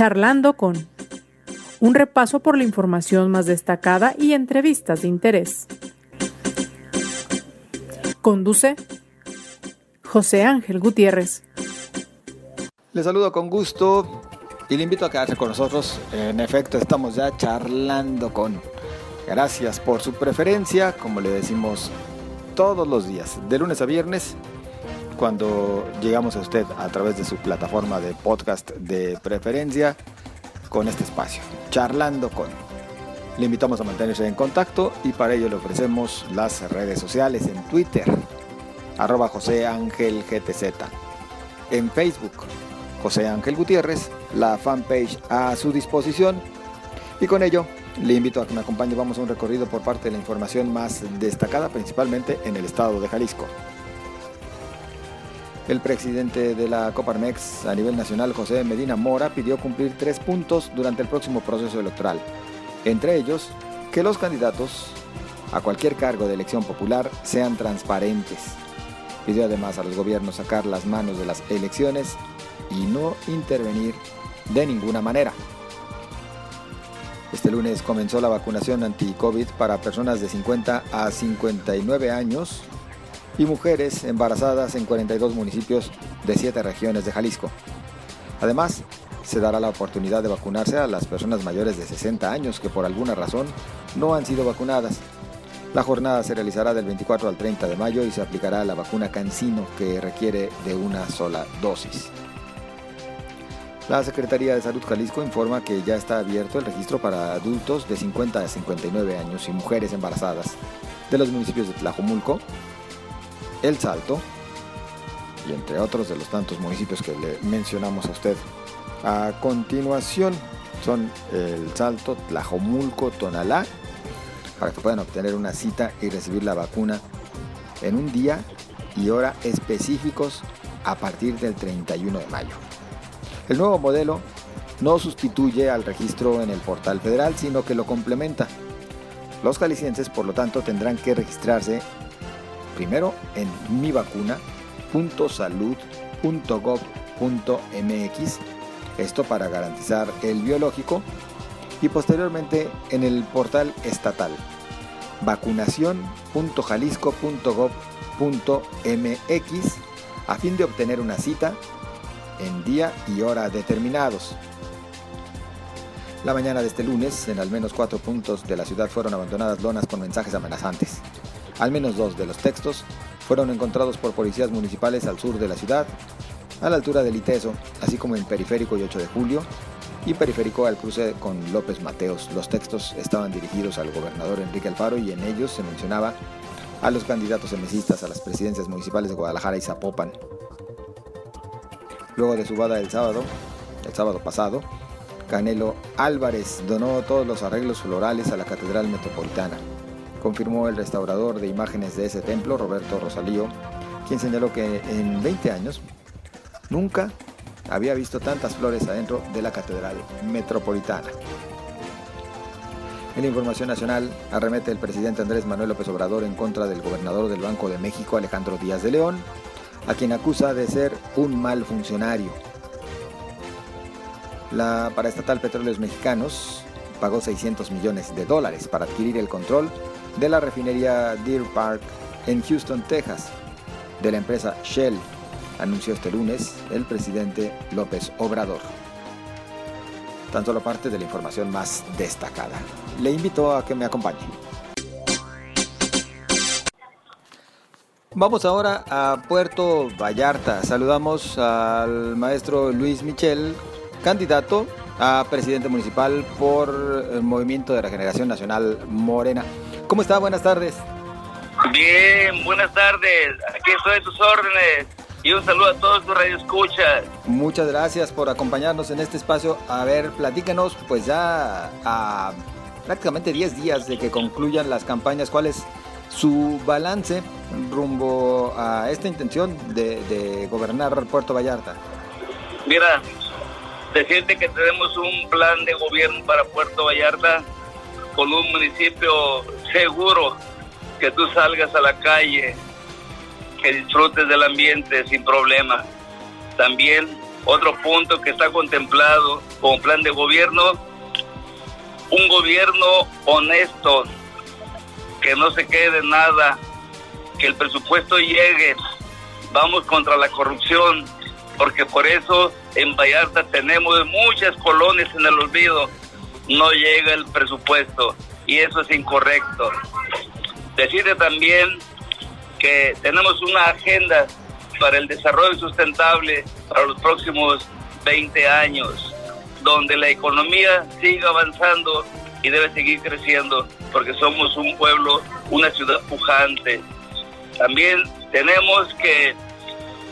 Charlando con un repaso por la información más destacada y entrevistas de interés. Conduce José Ángel Gutiérrez. Le saludo con gusto y le invito a quedarse con nosotros. En efecto, estamos ya charlando con. Gracias por su preferencia, como le decimos todos los días, de lunes a viernes, cuando llegamos a usted a través de su plataforma de podcast de preferencia con este espacio, charlando con. Le invitamos a mantenerse en contacto y para ello le ofrecemos las redes sociales en Twitter, arroba José Ángel GTZ, en Facebook, José Ángel Gutiérrez, la fanpage a su disposición y con ello le invito a que me acompañe, vamos a un recorrido por parte de la información más destacada, principalmente en el estado de Jalisco. El presidente de la Coparmex a nivel nacional, José Medina Mora, pidió cumplir tres puntos durante el próximo proceso electoral. Entre ellos, que los candidatos a cualquier cargo de elección popular sean transparentes. Pidió además a los gobiernos sacar las manos de las elecciones y no intervenir de ninguna manera. Este lunes comenzó la vacunación anti-COVID para personas de 50 a 59 años y mujeres embarazadas en 42 municipios de 7 regiones de Jalisco. Además, se dará la oportunidad de vacunarse a las personas mayores de 60 años que por alguna razón no han sido vacunadas. La jornada se realizará del 24 al 30 de mayo y se aplicará la vacuna Cancino que requiere de una sola dosis. La Secretaría de Salud Jalisco informa que ya está abierto el registro para adultos de 50 a 59 años y mujeres embarazadas de los municipios de Tlajomulco, El Salto y entre otros de los tantos municipios que le mencionamos a usted. A continuación son El Salto, Tlajomulco, Tonalá, para que puedan obtener una cita y recibir la vacuna en un día y hora específicos a partir del 31 de mayo. El nuevo modelo no sustituye al registro en el portal federal, sino que lo complementa. Los jaliscienses, por lo tanto, tendrán que registrarse primero en mivacuna.salud.gov.mx, esto para garantizar el biológico, y posteriormente en el portal estatal vacunación.jalisco.gov.mx a fin de obtener una cita en día y hora determinados. La mañana de este lunes, en al menos cuatro puntos de la ciudad fueron abandonadas lonas con mensajes amenazantes. Al menos dos de los textos fueron encontrados por policías municipales al sur de la ciudad, a la altura del Iteso, así como en Periférico y 8 de Julio, y Periférico al cruce con López Mateos. Los textos estaban dirigidos al gobernador Enrique Alfaro y en ellos se mencionaba a los candidatos emesistas a las presidencias municipales de Guadalajara y Zapopan. Luego de su bada el sábado, el sábado pasado, Canelo Álvarez donó todos los arreglos florales a la Catedral Metropolitana. Confirmó el restaurador de imágenes de ese templo, Roberto Rosalío, quien señaló que en 20 años nunca había visto tantas flores adentro de la Catedral Metropolitana. En la información nacional, arremete el presidente Andrés Manuel López Obrador en contra del gobernador del Banco de México, Alejandro Díaz de León, a quien acusa de ser un mal funcionario. La paraestatal Petróleos Mexicanos pagó 600 millones de dólares para adquirir el control de la refinería Deer Park en Houston, Texas, de la empresa Shell, anunció este lunes el presidente López Obrador. Tan solo parte de la información más destacada. Le invito a que me acompañe. Vamos ahora a Puerto Vallarta. Saludamos al maestro Luis Michel, candidato a presidente municipal por el Movimiento de Regeneración Nacional Morena. ¿Cómo está? Buenas tardes. Bien, buenas tardes. Aquí estoy a tus órdenes. Y un saludo a todos tus radioescuchas. Muchas gracias por acompañarnos en este espacio. A ver, platícanos, pues ya a prácticamente 10 días de que concluyan las campañas, ¿cuál es su balance rumbo a esta intención de, gobernar Puerto Vallarta? Mira, decirte que tenemos un plan de gobierno para Puerto Vallarta con un municipio seguro, que tú salgas a la calle, que disfrutes del ambiente sin problema. También Otro punto que está contemplado como plan de gobierno, un gobierno honesto, que no se quede nada, que el presupuesto llegue. Vamos contra la corrupción, porque por eso en Vallarta tenemos muchas colonias en el olvido. No llega el presupuesto y eso es incorrecto. Decirte también que tenemos una agenda para el desarrollo sustentable para los próximos 20 años, donde la economía siga avanzando y debe seguir creciendo, porque somos un pueblo, una ciudad pujante. También tenemos que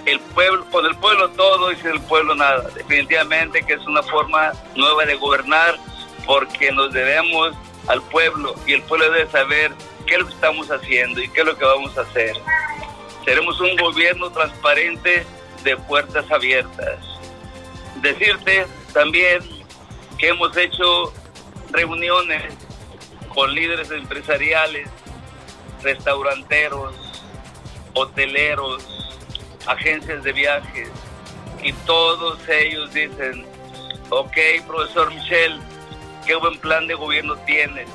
el pueblo, con el pueblo todo y sin el pueblo nada. Definitivamente que es una forma nueva de gobernar, porque nos debemos al pueblo y el pueblo debe saber qué es lo que estamos haciendo y qué es lo que vamos a hacer. Seremos un gobierno transparente de puertas abiertas. Decirte también que hemos hecho reuniones con líderes empresariales, restauranteros, hoteleros, agencias de viajes, y todos ellos dicen, ok, profesor Michel, qué buen plan de gobierno tienes,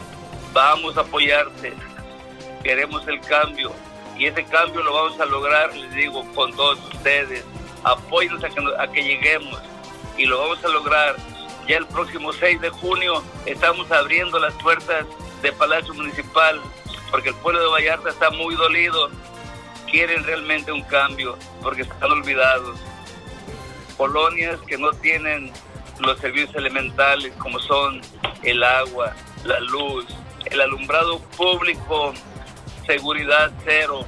vamos a apoyarte, queremos el cambio, y ese cambio lo vamos a lograr, les digo, con todos ustedes. Apóyenos a que, a que lleguemos y lo vamos a lograr. Ya el próximo 6 de junio estamos abriendo las puertas de Palacio Municipal porque el pueblo de Vallarta está muy dolido. Quieren realmente un cambio porque están olvidados. Colonias que no tienen los servicios elementales como son el agua, la luz, el alumbrado público seguridad cero.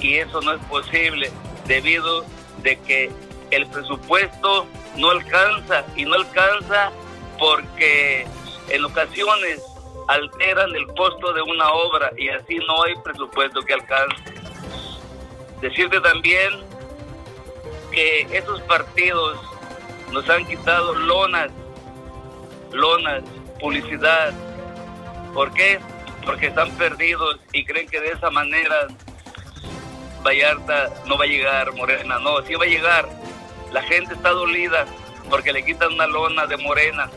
Y eso no es posible debido de que el presupuesto no alcanza y no alcanza porque en ocasiones alteran el costo de una obra y así no hay presupuesto que alcance. Decirte también que esos partidos nos han quitado lonas, lonas, publicidad. ¿Por qué? porque están perdidos y creen que de esa manera Vallarta no va a llegar, Morena, no, sí va a llegar. La gente está dolida porque le quitan una lona de Morena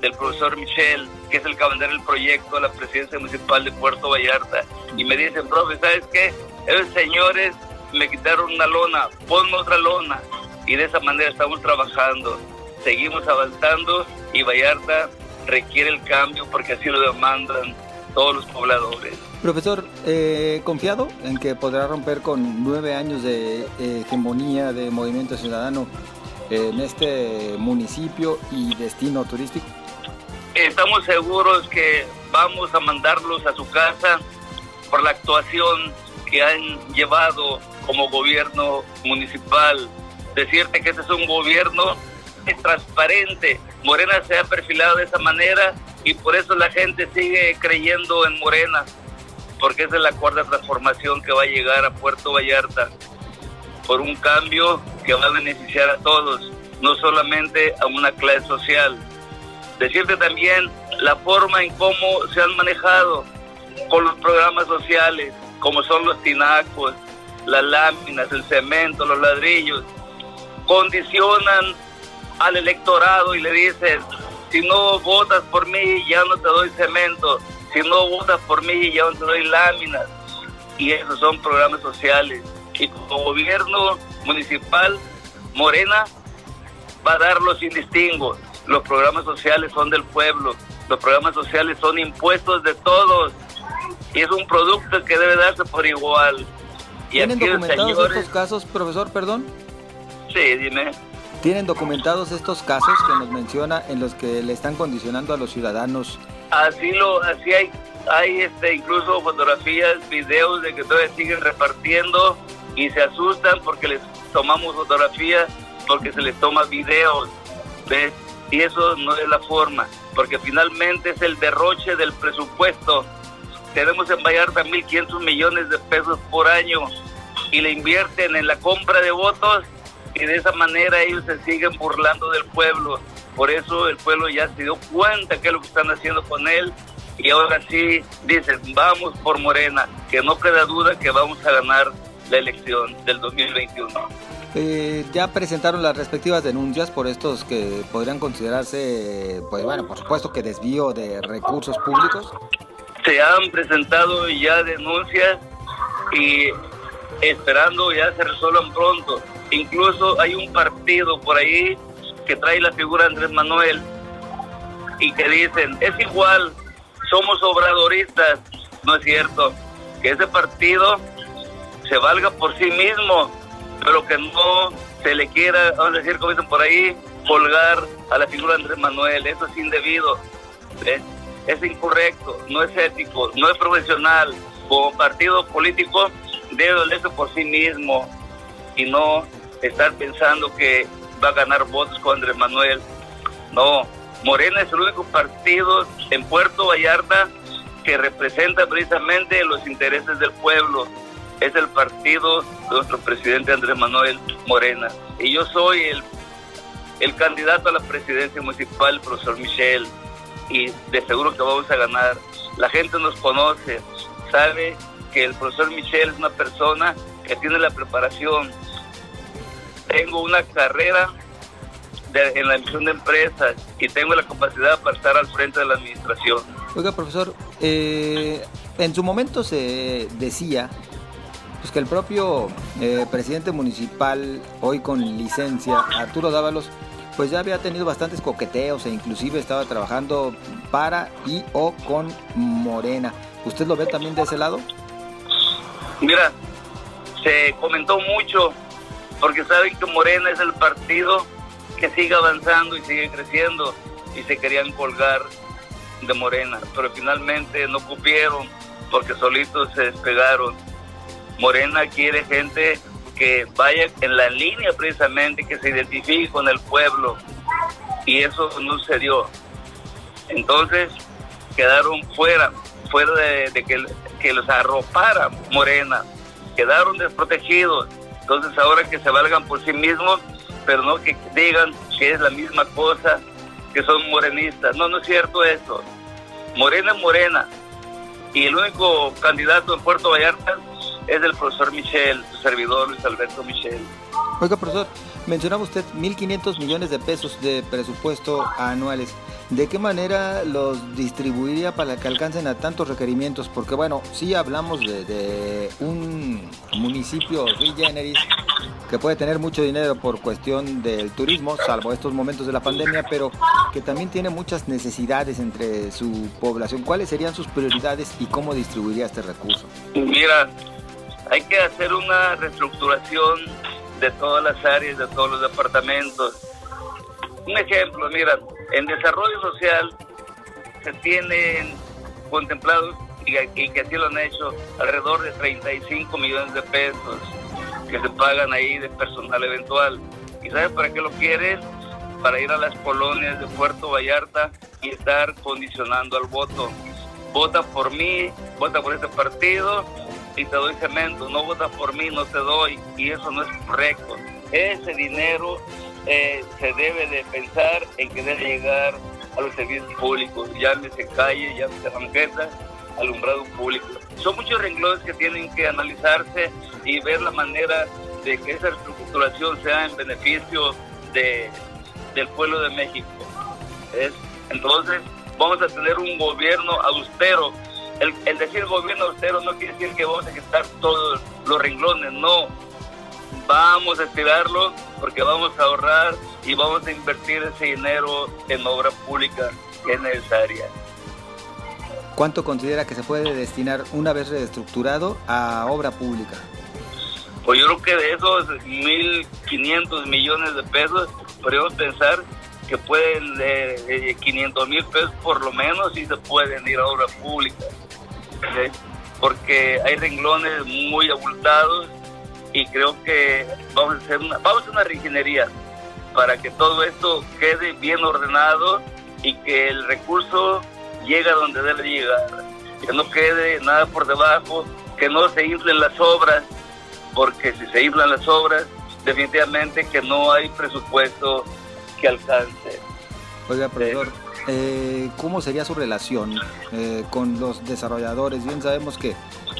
del profesor Michel, que es el caballero del proyecto a la presidencia municipal de Puerto Vallarta. Y me dicen, profe, ¿sabes qué? Esos señores me quitaron una lona, ponme otra lona. Y de esa manera estamos trabajando, seguimos avanzando y Vallarta requiere el cambio porque así lo demandan todos los pobladores. Profesor, eh, confiado en que podrá romper con nueve años de eh, hegemonía de movimiento ciudadano en este municipio y destino turístico. Estamos seguros que vamos a mandarlos a su casa por la actuación que han llevado como gobierno municipal. Decirte que este es un gobierno transparente. Morena se ha perfilado de esa manera y por eso la gente sigue creyendo en Morena, porque esa es la cuarta transformación que va a llegar a Puerto Vallarta, por un cambio que va a beneficiar a todos, no solamente a una clase social. Decirte también la forma en cómo se han manejado con los programas sociales, como son los tinacos, las láminas, el cemento, los ladrillos, condicionan al electorado y le dicen, si no votas por mí ya no te doy cemento, si no votas por mí ya no te doy láminas. Y esos son programas sociales. Y como gobierno municipal, Morena va a darlos sin distingo. Los programas sociales son del pueblo, los programas sociales son impuestos de todos. Y es un producto que debe darse por igual. Y ¿Tienen documentados estos casos, profesor, perdón? Sí, dime. ¿Tienen documentados estos casos que nos menciona en los que le están condicionando a los ciudadanos? Así lo, así hay, hay este, incluso fotografías, videos de que todavía siguen repartiendo y se asustan porque les tomamos fotografías, porque se les toma videos, ¿ves? Y eso no es la forma, porque finalmente es el derroche del presupuesto. Tenemos en Vallarta 1.500 millones de pesos por año y le invierten en la compra de votos y de esa manera ellos se siguen burlando del pueblo. Por eso el pueblo ya se dio cuenta que es lo que están haciendo con él y ahora sí dicen, vamos por Morena, que no queda duda que vamos a ganar la elección del 2021. Eh, ya presentaron las respectivas denuncias por estos que podrían considerarse, pues bueno, por supuesto que desvío de recursos públicos. Se han presentado ya denuncias y esperando ya se resuelvan pronto. Incluso hay un partido por ahí que trae la figura de Andrés Manuel y que dicen, es igual, somos obradoristas. No es cierto, que ese partido se valga por sí mismo, pero que no se le quiera, vamos a decir, como dicen por ahí, colgar a la figura de Andrés Manuel. Eso es indebido, es incorrecto, no es ético, no es profesional. Como partido político debe valerse por sí mismo y no estar pensando que va a ganar votos con Andrés Manuel. No, Morena es el único partido en Puerto Vallarta que representa precisamente los intereses del pueblo. Es el partido de nuestro presidente Andrés Manuel Morena. Y yo soy el, el candidato a la presidencia municipal, profesor Michel, y de seguro que vamos a ganar. La gente nos conoce, sabe que el profesor Michel es una persona que tiene la preparación. Tengo una carrera en la emisión de empresas y tengo la capacidad para estar al frente de la administración. Oiga, profesor, eh, en su momento se decía pues, que el propio eh, presidente municipal, hoy con licencia, Arturo Dávalos, pues ya había tenido bastantes coqueteos e inclusive estaba trabajando para y o con Morena. ¿Usted lo ve también de ese lado? Mira, se comentó mucho porque saben que Morena es el partido que sigue avanzando y sigue creciendo y se querían colgar de Morena, pero finalmente no cupieron porque solitos se despegaron. Morena quiere gente que vaya en la línea precisamente, que se identifique con el pueblo y eso no se dio. Entonces quedaron fuera, fuera de, que, que los arropara Morena, quedaron desprotegidos. Entonces ahora que se valgan por sí mismos, pero no que digan que es la misma cosa, que son morenistas. No, no es cierto eso. Morena es morena. Y el único candidato en Puerto Vallarta es el profesor Michel, su servidor Luis Alberto Michel. Oiga, profesor, mencionaba usted 1.500 millones de pesos de presupuesto anuales. ¿De qué manera los distribuiría para que alcancen a tantos requerimientos? Porque bueno, sí hablamos de, un municipio generis que puede tener mucho dinero por cuestión del turismo, salvo estos momentos de la pandemia, pero que también tiene muchas necesidades entre su población. ¿Cuáles serían sus prioridades y cómo distribuiría este recurso? Mira, hay que hacer una reestructuración de todas las áreas, de todos los departamentos. Un ejemplo, mira, en desarrollo social se tienen contemplados y, que así lo han hecho alrededor de 35 millones de pesos que se pagan ahí de personal eventual. ¿Y sabes para qué lo quieren? Para ir a las colonias de Puerto Vallarta y estar condicionando al voto. Vota por mí, vota por este partido y te doy cemento. No votas por mí, no te doy. Y eso no es correcto. Ese dinero eh, se debe de pensar en que debe llegar a los servicios públicos, llámese calle, llámese banqueta, alumbrado público. Son muchos renglones que tienen que analizarse y ver la manera de que esa reestructuración sea en beneficio de, del pueblo de México. Entonces, vamos a tener un gobierno austero. El, el decir gobierno austero no quiere decir que vamos a quitar todos los renglones, no vamos a estirarlo porque vamos a ahorrar y vamos a invertir ese dinero en obra pública que es necesaria. ¿Cuánto considera que se puede destinar una vez reestructurado a obra pública? Pues yo creo que de esos 1.500 millones de pesos, podríamos pensar que pueden, de 500 mil pesos por lo menos, y se pueden ir a obra pública. Porque hay renglones muy abultados y creo que vamos a hacer una, vamos a hacer una regenería para que todo esto quede bien ordenado y que el recurso llegue a donde debe llegar, que no quede nada por debajo, que no se inflen las obras, porque si se inflan las obras, definitivamente que no hay presupuesto que alcance. Oiga, profesor, eh, ¿cómo sería su relación eh, con los desarrolladores? Bien sabemos que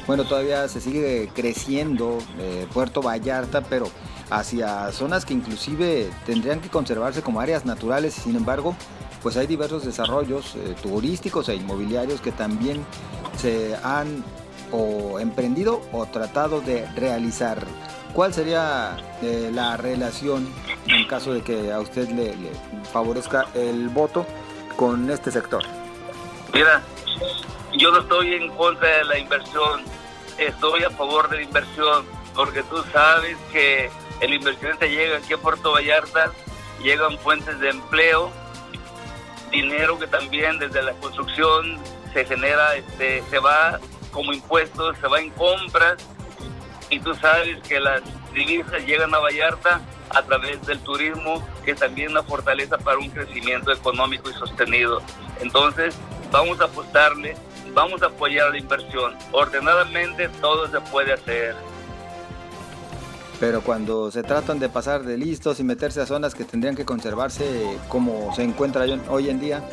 bueno, todavía se sigue creciendo eh, Puerto Vallarta, pero hacia zonas que inclusive tendrían que conservarse como áreas naturales, sin embargo, pues hay diversos desarrollos turísticos e inmobiliarios que también se han o emprendido o tratado de realizar. ¿Cuál sería la relación en caso de que a usted le, favorezca el voto con este sector? Mira, yo no estoy en contra de la inversión, estoy a favor de la inversión, porque tú sabes que el inversionista llega aquí a Puerto Vallarta, llegan fuentes de empleo, dinero que también desde la construcción se genera, este, se va como impuestos, se va en compras y tú sabes que las divisas llegan a Vallarta a través del turismo, que es también una fortaleza para un crecimiento económico y sostenido. Entonces, vamos a apostarle, vamos a apoyar la inversión. Ordenadamente todo se puede hacer. Pero cuando se tratan de pasar de listos y meterse a zonas que tendrían que conservarse como se encuentra hoy en día.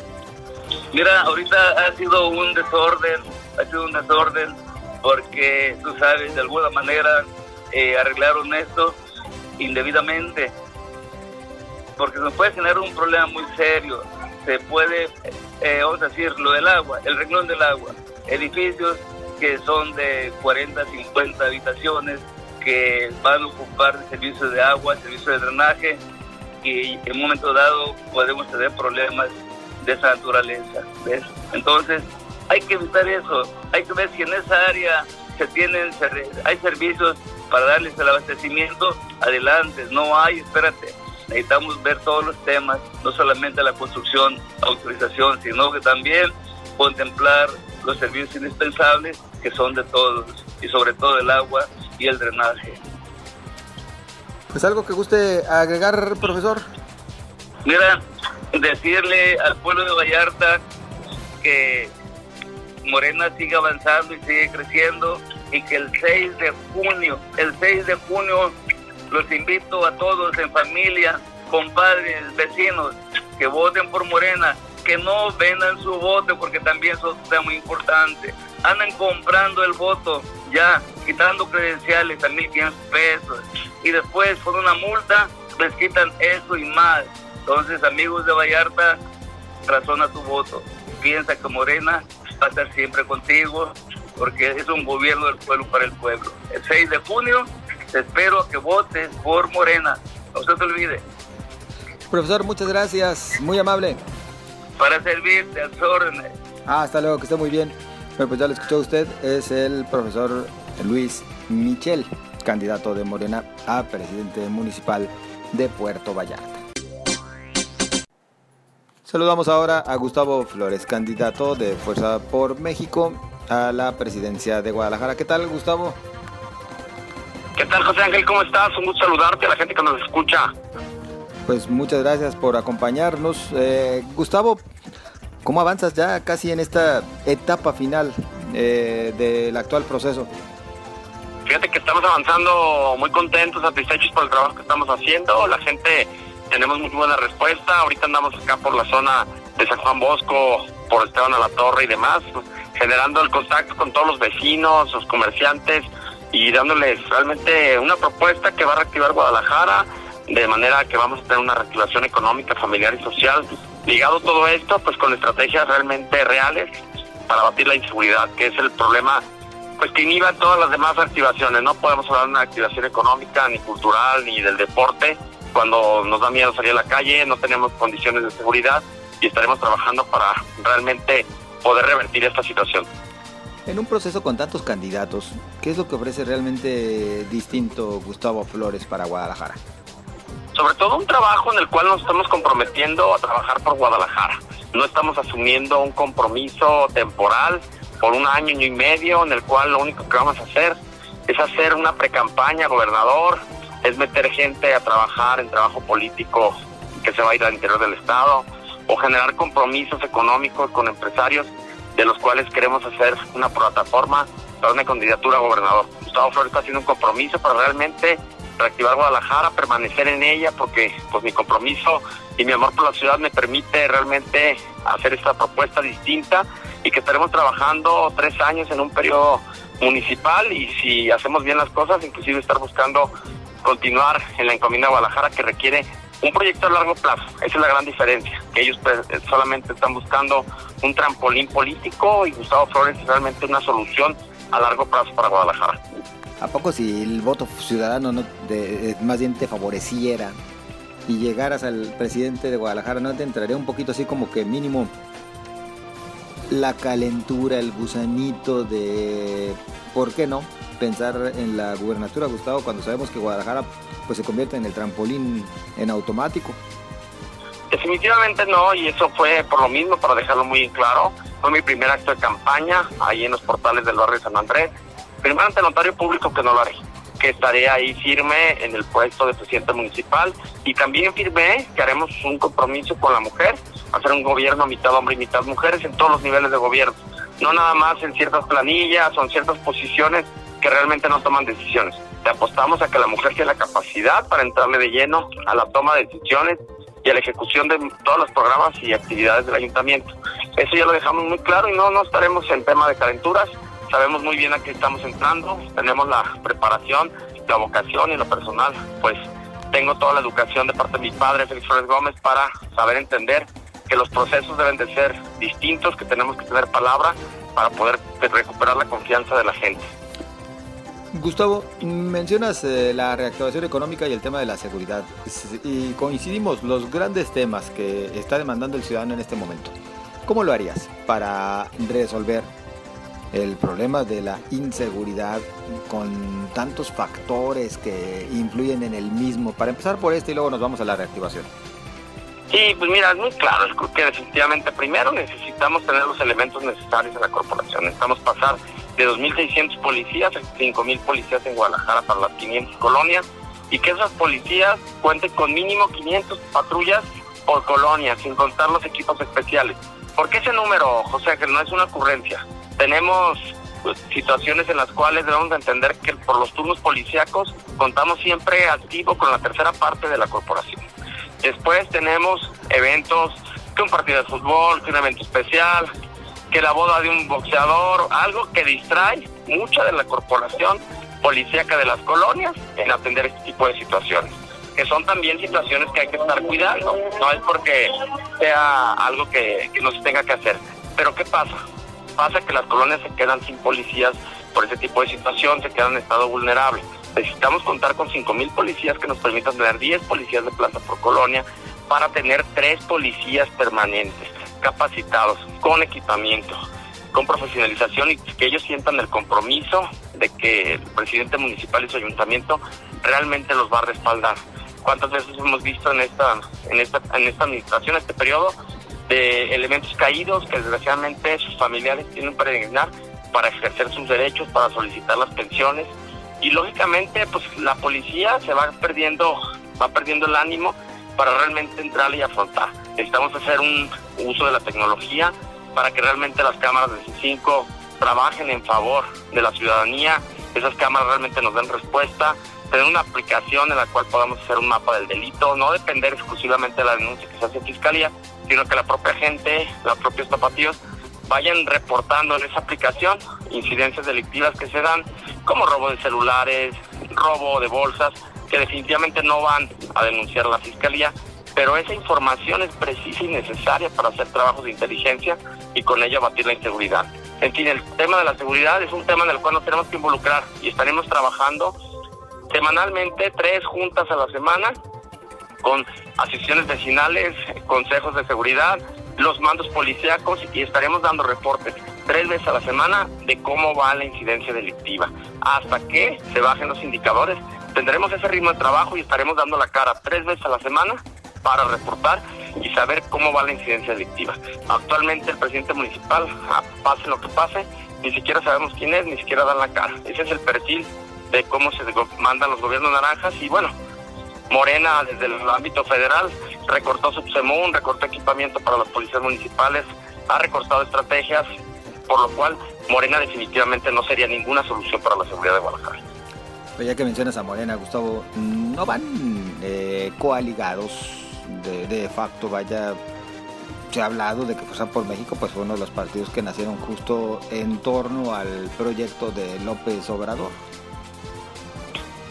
Mira, ahorita ha sido un desorden, ha sido un desorden porque tú sabes, de alguna manera eh, arreglaron esto indebidamente, porque nos puede generar un problema muy serio. Se puede, eh, vamos a decir, lo del agua, el renglón del agua, edificios que son de 40, 50 habitaciones que van a ocupar servicios de agua, servicios de drenaje y en un momento dado podemos tener problemas de esa naturaleza. ¿ves? Entonces, hay que evitar eso. Hay que ver si en esa área se tienen, hay servicios para darles el abastecimiento. Adelante, no hay, espérate. Necesitamos ver todos los temas, no solamente la construcción, autorización, sino que también contemplar los servicios indispensables que son de todos y sobre todo el agua y el drenaje. Pues algo que guste agregar, profesor. Mira, decirle al pueblo de Vallarta que Morena sigue avanzando y sigue creciendo y que el 6 de junio, el 6 de junio los invito a todos en familia, compadres, vecinos, que voten por Morena, que no vendan su voto porque también eso es muy importante. Andan comprando el voto ya, quitando credenciales a 1.500 pesos y después con una multa les quitan eso y más. Entonces, amigos de Vallarta, razona tu voto. Piensa que Morena va a estar siempre contigo, porque es un gobierno del pueblo para el pueblo. El 6 de junio te espero que votes por Morena. No se te olvide. Profesor, muchas gracias. Muy amable. Para servirte, al órdenes. Ah, hasta luego, que esté muy bien. Bueno, pues ya lo escuchó usted, es el profesor Luis Michel, candidato de Morena a presidente municipal de Puerto Vallarta. Saludamos ahora a Gustavo Flores, candidato de Fuerza por México a la presidencia de Guadalajara. ¿Qué tal, Gustavo? ¿Qué tal, José Ángel? ¿Cómo estás? Un gusto saludarte a la gente que nos escucha. Pues muchas gracias por acompañarnos. Eh, Gustavo, ¿cómo avanzas ya casi en esta etapa final eh, del actual proceso? Fíjate que estamos avanzando muy contentos, satisfechos por el trabajo que estamos haciendo. La gente tenemos muy buena respuesta. Ahorita andamos acá por la zona de San Juan Bosco, por Esteban a la Torre y demás, generando el contacto con todos los vecinos, los comerciantes y dándoles realmente una propuesta que va a reactivar Guadalajara, de manera que vamos a tener una reactivación económica, familiar y social. Ligado todo esto, pues con estrategias realmente reales para batir la inseguridad, que es el problema pues que inhiba todas las demás activaciones. No podemos hablar de una activación económica, ni cultural, ni del deporte, cuando nos da miedo salir a la calle, no tenemos condiciones de seguridad y estaremos trabajando para realmente poder revertir esta situación. En un proceso con tantos candidatos, ¿qué es lo que ofrece realmente distinto Gustavo Flores para Guadalajara? Sobre todo un trabajo en el cual nos estamos comprometiendo a trabajar por Guadalajara. No estamos asumiendo un compromiso temporal por un año, y medio, en el cual lo único que vamos a hacer es hacer una precampaña, gobernador, es meter gente a trabajar en trabajo político que se va a ir al interior del Estado o generar compromisos económicos con empresarios de los cuales queremos hacer una plataforma para una candidatura a gobernador. Gustavo Flores está haciendo un compromiso para realmente reactivar Guadalajara, permanecer en ella, porque pues mi compromiso y mi amor por la ciudad me permite realmente hacer esta propuesta distinta y que estaremos trabajando tres años en un periodo municipal y si hacemos bien las cosas, inclusive estar buscando continuar en la encomienda Guadalajara que requiere un proyecto a largo plazo. Esa es la gran diferencia, que ellos pues, solamente están buscando un trampolín político y Gustavo Flores es realmente una solución a largo plazo para Guadalajara. ¿A poco si el voto ciudadano no de, más bien te favoreciera y llegaras al presidente de Guadalajara, no te entraría un poquito así como que mínimo la calentura, el gusanito de, ¿por qué no? Pensar en la gubernatura, Gustavo, cuando sabemos que Guadalajara pues se convierte en el trampolín en automático. Definitivamente no, y eso fue por lo mismo, para dejarlo muy claro. Fue mi primer acto de campaña ahí en los portales del barrio San Andrés. Primero ante notario público que no lo haré, que estaré ahí firme en el puesto de presidente municipal y también firmé que haremos un compromiso con la mujer, hacer un gobierno mitad hombre y mitad mujeres en todos los niveles de gobierno, no nada más en ciertas planillas o en ciertas posiciones que realmente no toman decisiones. Te apostamos a que la mujer tiene la capacidad para entrarle de lleno a la toma de decisiones y a la ejecución de todos los programas y actividades del ayuntamiento. Eso ya lo dejamos muy claro y no, no estaremos en tema de calenturas. Sabemos muy bien a qué estamos entrando, tenemos la preparación, la vocación y lo personal. Pues tengo toda la educación de parte de mi padre, Félix Flores Gómez, para saber entender que los procesos deben de ser distintos, que tenemos que tener palabra para poder recuperar la confianza de la gente. Gustavo, mencionas eh, la reactivación económica y el tema de la seguridad. Y coincidimos los grandes temas que está demandando el ciudadano en este momento. ¿Cómo lo harías para resolver el problema de la inseguridad con tantos factores que influyen en el mismo? Para empezar por este y luego nos vamos a la reactivación. Sí, pues mira, es muy claro, que definitivamente primero necesitamos tener los elementos necesarios en la corporación. Necesitamos pasar de 2.600 policías a 5.000 policías en Guadalajara para las 500 colonias y que esas policías cuenten con mínimo 500 patrullas por colonia, sin contar los equipos especiales. ¿Por qué ese número, José? Que no es una ocurrencia. Tenemos pues, situaciones en las cuales debemos de entender que por los turnos policíacos contamos siempre activo con la tercera parte de la corporación. Después tenemos eventos, que un partido de fútbol, que un evento especial, que la boda de un boxeador, algo que distrae mucha de la corporación policíaca de las colonias en atender este tipo de situaciones, que son también situaciones que hay que estar cuidando, no es porque sea algo que, no se tenga que hacer. Pero ¿qué pasa? Pasa que las colonias se quedan sin policías por ese tipo de situación, se quedan en estado vulnerable. Necesitamos contar con 5.000 policías que nos permitan tener 10 policías de plaza por colonia para tener 3 policías permanentes capacitados, con equipamiento, con profesionalización y que ellos sientan el compromiso de que el presidente municipal y su ayuntamiento realmente los va a respaldar. ¿Cuántas veces hemos visto en esta, en esta, en esta administración, este periodo, de elementos caídos que desgraciadamente sus familiares tienen que peregrinar para ejercer sus derechos, para solicitar las pensiones? Y lógicamente, pues la policía se va perdiendo, va perdiendo el ánimo para realmente entrar y afrontar. Necesitamos hacer un uso de la tecnología para que realmente las cámaras de C5 trabajen en favor de la ciudadanía, esas cámaras realmente nos den respuesta, tener una aplicación en la cual podamos hacer un mapa del delito, no depender exclusivamente de la denuncia que se hace en fiscalía, sino que la propia gente, los propios zapatillos, vayan reportando en esa aplicación incidencias delictivas que se dan, como robo de celulares, robo de bolsas, que definitivamente no van a denunciar la fiscalía, pero esa información es precisa y necesaria para hacer trabajos de inteligencia y con ello abatir la inseguridad. En fin, el tema de la seguridad es un tema en el cual nos tenemos que involucrar y estaremos trabajando semanalmente, tres juntas a la semana, con asociaciones vecinales, consejos de seguridad, los mandos policíacos y estaremos dando reportes tres veces a la semana de cómo va la incidencia delictiva, hasta que se bajen los indicadores tendremos ese ritmo de trabajo y estaremos dando la cara tres veces a la semana para reportar y saber cómo va la incidencia delictiva. Actualmente el presidente municipal, pase lo que pase, ni siquiera sabemos quién es, ni siquiera dan la cara. Ese es el perfil de cómo se mandan los gobiernos naranjas y bueno, Morena desde el ámbito federal recortó su PSEMUN, recortó equipamiento para las policías municipales, ha recortado estrategias, por lo cual Morena definitivamente no sería ninguna solución para la seguridad de Guadalajara. Pues ya que mencionas a Morena, Gustavo, no van eh, coaligados de, facto, vaya, se ha hablado de que Fuerza por México pues fue uno de los partidos que nacieron justo en torno al proyecto de López Obrador.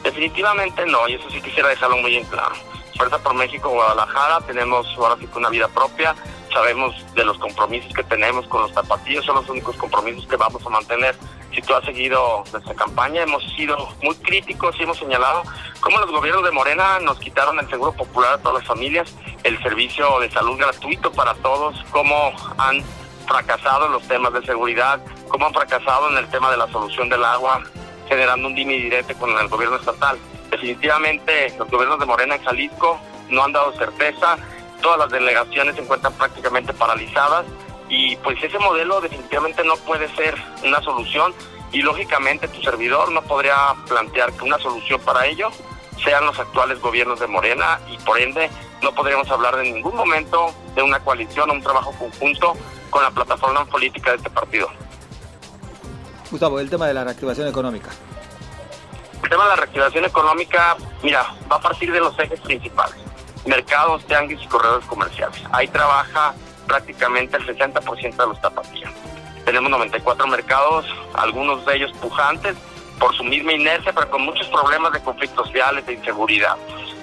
Definitivamente no, y eso sí quisiera dejarlo muy en claro. Fuerza por México Guadalajara, tenemos ahora sí una vida propia, sabemos de los compromisos que tenemos con los tapatíos, son los únicos compromisos que vamos a mantener. Si tú has seguido nuestra campaña, hemos sido muy críticos y hemos señalado cómo los gobiernos de Morena nos quitaron el seguro popular a todas las familias, el servicio de salud gratuito para todos, cómo han fracasado en los temas de seguridad, cómo han fracasado en el tema de la solución del agua, generando un directo con el gobierno estatal. Definitivamente los gobiernos de Morena en Jalisco no han dado certeza, todas las delegaciones se encuentran prácticamente paralizadas y pues ese modelo definitivamente no puede ser una solución y lógicamente tu servidor no podría plantear que una solución para ello sean los actuales gobiernos de Morena y por ende no podríamos hablar de ningún momento de una coalición o un trabajo conjunto con la plataforma política de este partido. Gustavo, el tema de la reactivación económica. El tema de la reactivación económica, mira, va a partir de los ejes principales. Mercados, tianguis y corredores comerciales. Ahí trabaja prácticamente el 60% de los tapatías. Tenemos 94 mercados, algunos de ellos pujantes por su misma inercia, pero con muchos problemas de conflictos sociales, de inseguridad.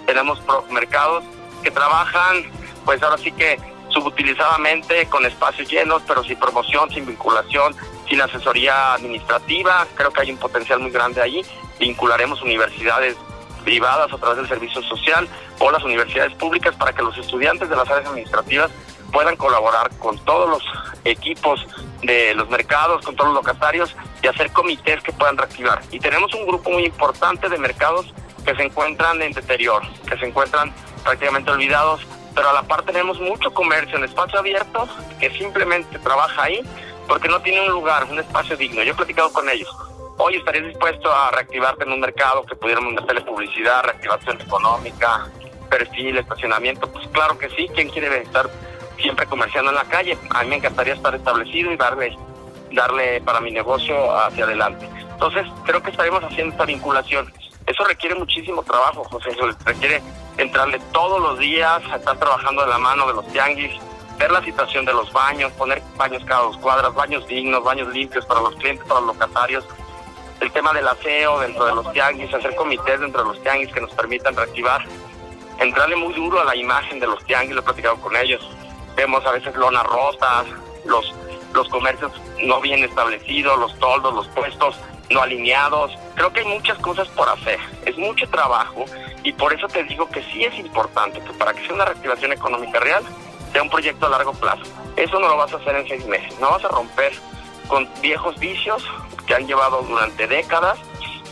Tenemos mercados que trabajan, pues ahora sí que subutilizadamente, con espacios llenos, pero sin promoción, sin vinculación, sin asesoría administrativa. Creo que hay un potencial muy grande ahí. Vincularemos universidades privadas a través del servicio social o las universidades públicas para que los estudiantes de las áreas administrativas puedan colaborar con todos los equipos de los mercados, con todos los locatarios y hacer comités que puedan reactivar. Y tenemos un grupo muy importante de mercados que se encuentran en deterioro, que se encuentran prácticamente olvidados, pero a la par tenemos mucho comercio en espacio abierto que simplemente trabaja ahí porque no tiene un lugar, un espacio digno. Yo he platicado con ellos. Hoy estarías dispuesto a reactivarte en un mercado que pudiéramos meterle publicidad, reactivación económica, perfil, estacionamiento. Pues claro que sí. ¿Quién quiere estar siempre comerciando en la calle? A mí me encantaría estar establecido y darle, darle para mi negocio hacia adelante. Entonces, creo que estaremos haciendo esta vinculación. Eso requiere muchísimo trabajo, José. Requiere entrarle todos los días, estar trabajando de la mano de los tianguis, ver la situación de los baños, poner baños cada dos cuadras, baños dignos, baños limpios para los clientes, para los locatarios, el tema del aseo dentro de los tianguis, hacer comités dentro de los tianguis que nos permitan reactivar, entrarle muy duro a la imagen de los tianguis, lo he platicado con ellos. Vemos a veces lonas rotas, los, los comercios no bien establecidos, los toldos, los puestos no alineados. Creo que hay muchas cosas por hacer, es mucho trabajo y por eso te digo que sí es importante que para que sea una reactivación económica real, sea un proyecto a largo plazo. Eso no lo vas a hacer en seis meses, no vas a romper con viejos vicios que han llevado durante décadas,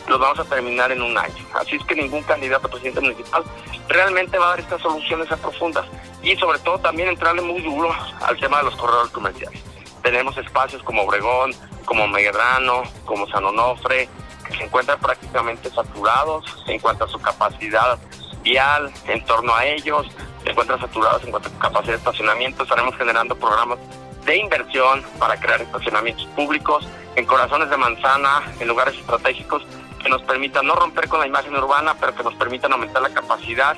los vamos a terminar en un año. Así es que ningún candidato a presidente municipal realmente va a dar estas soluciones a profundas y sobre todo también entrarle muy duro al tema de los corredores comerciales. Tenemos espacios como Obregón, como Medrano, como San Onofre, que se encuentran prácticamente saturados en cuanto a su capacidad vial en torno a ellos, se encuentran saturados en cuanto a capacidad de estacionamiento. Estaremos generando programas de inversión para crear estacionamientos públicos en corazones de manzana, en lugares estratégicos que nos permitan no romper con la imagen urbana, pero que nos permitan aumentar la capacidad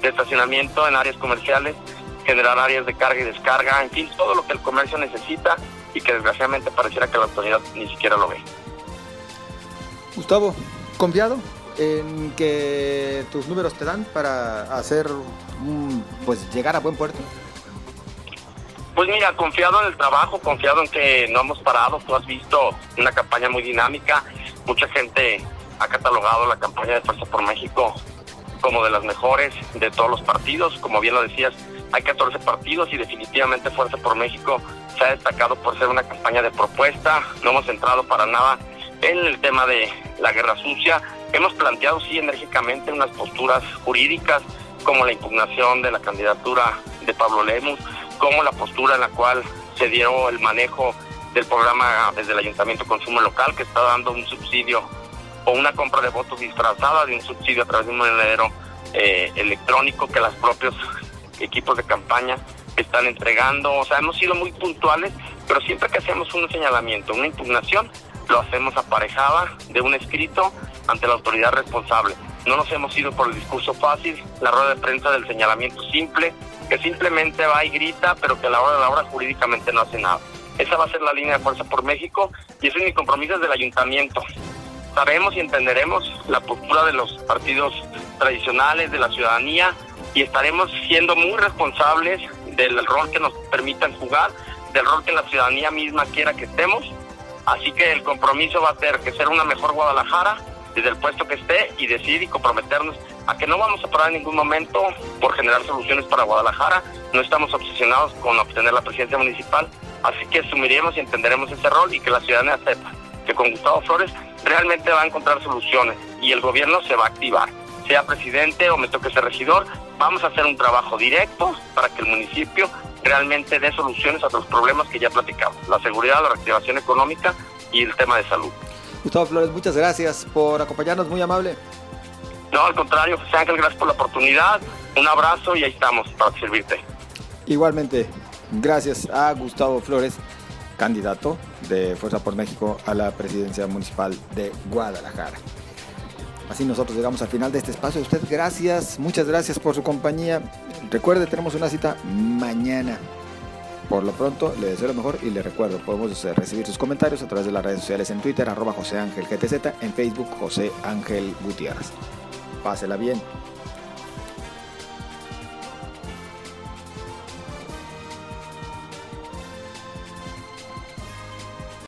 de estacionamiento en áreas comerciales, generar áreas de carga y descarga, en fin, todo lo que el comercio necesita y que desgraciadamente pareciera que la autoridad ni siquiera lo ve. Gustavo, ¿confiado en que tus números te dan para hacer, pues llegar a buen puerto? Pues mira, confiado en el trabajo, confiado en que no hemos parado. Tú has visto una campaña muy dinámica. Mucha gente ha catalogado la campaña de Fuerza por México como de las mejores de todos los partidos. Como bien lo decías, hay 14 partidos y definitivamente Fuerza por México se ha destacado por ser una campaña de propuesta. No hemos entrado para nada en el tema de la guerra sucia. Hemos planteado, sí, enérgicamente unas posturas jurídicas como la impugnación de la candidatura de Pablo Lemus, como la postura en la cual se dio el manejo del programa desde el Ayuntamiento Consumo Local, que está dando un subsidio o una compra de votos disfrazada de un subsidio a través de un monedero eh, electrónico que los propios equipos de campaña están entregando. O sea, hemos sido muy puntuales, pero siempre que hacemos un señalamiento, una impugnación, lo hacemos aparejada de un escrito ante la autoridad responsable. No nos hemos ido por el discurso fácil, la rueda de prensa del señalamiento simple, que simplemente va y grita, pero que a la hora de la hora jurídicamente no hace nada. Esa va a ser la línea de Fuerza por México y ese es mi compromiso desde el ayuntamiento. sabemos y entenderemos la postura de los partidos tradicionales, de la ciudadanía, y estaremos siendo muy responsables del rol que nos permitan jugar, del rol que la ciudadanía misma quiera que estemos. Así que el compromiso va a ser que ser una mejor Guadalajara desde el puesto que esté y decir y comprometernos a que no vamos a parar en ningún momento por generar soluciones para Guadalajara. No estamos obsesionados con obtener la presidencia municipal, así que asumiremos y entenderemos ese rol y que la ciudadanía sepa que con Gustavo Flores realmente va a encontrar soluciones y el gobierno se va a activar. Sea presidente o me toque ser regidor, vamos a hacer un trabajo directo para que el municipio realmente dé soluciones a los problemas que ya platicamos, la seguridad, la reactivación económica y el tema de salud. Gustavo Flores, muchas gracias por acompañarnos, muy amable. No, al contrario, José Ángel, gracias por la oportunidad. Un abrazo y ahí estamos para servirte. Igualmente, gracias a Gustavo Flores, candidato de Fuerza por México a la presidencia municipal de Guadalajara. Así nosotros llegamos al final de este espacio. usted, gracias, muchas gracias por su compañía. Recuerde, tenemos una cita mañana. Por lo pronto, le deseo lo mejor y le recuerdo, podemos eh, recibir sus comentarios a través de las redes sociales en Twitter, arroba José Ángel GTZ, en Facebook, José Ángel Gutiérrez. Pásela bien.